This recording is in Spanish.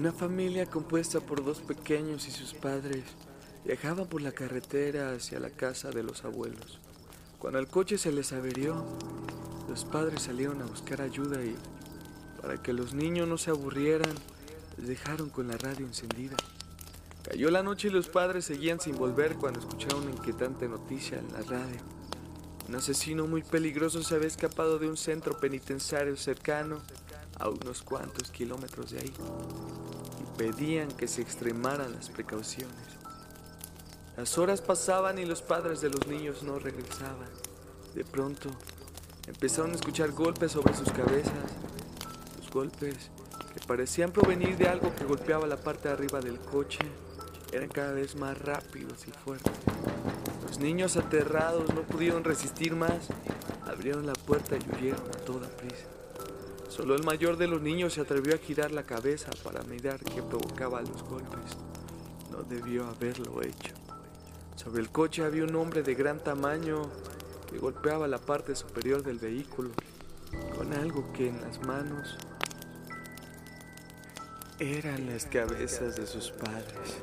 Una familia compuesta por dos pequeños y sus padres viajaban por la carretera hacia la casa de los abuelos. Cuando el coche se les averió, los padres salieron a buscar ayuda y, para que los niños no se aburrieran, les dejaron con la radio encendida. Cayó la noche y los padres seguían sin volver cuando escucharon una inquietante noticia en la radio. Un asesino muy peligroso se había escapado de un centro penitenciario cercano a unos cuantos kilómetros de ahí y pedían que se extremaran las precauciones. Las horas pasaban y los padres de los niños no regresaban. De pronto empezaron a escuchar golpes sobre sus cabezas, los golpes que parecían provenir de algo que golpeaba la parte de arriba del coche eran cada vez más rápidos y fuertes. Los niños aterrados no pudieron resistir más, abrieron la puerta y huyeron a toda prisa. Solo el mayor de los niños se atrevió a girar la cabeza para mirar qué provocaba los golpes. No debió haberlo hecho. Sobre el coche había un hombre de gran tamaño que golpeaba la parte superior del vehículo con algo que en las manos eran las cabezas de sus padres.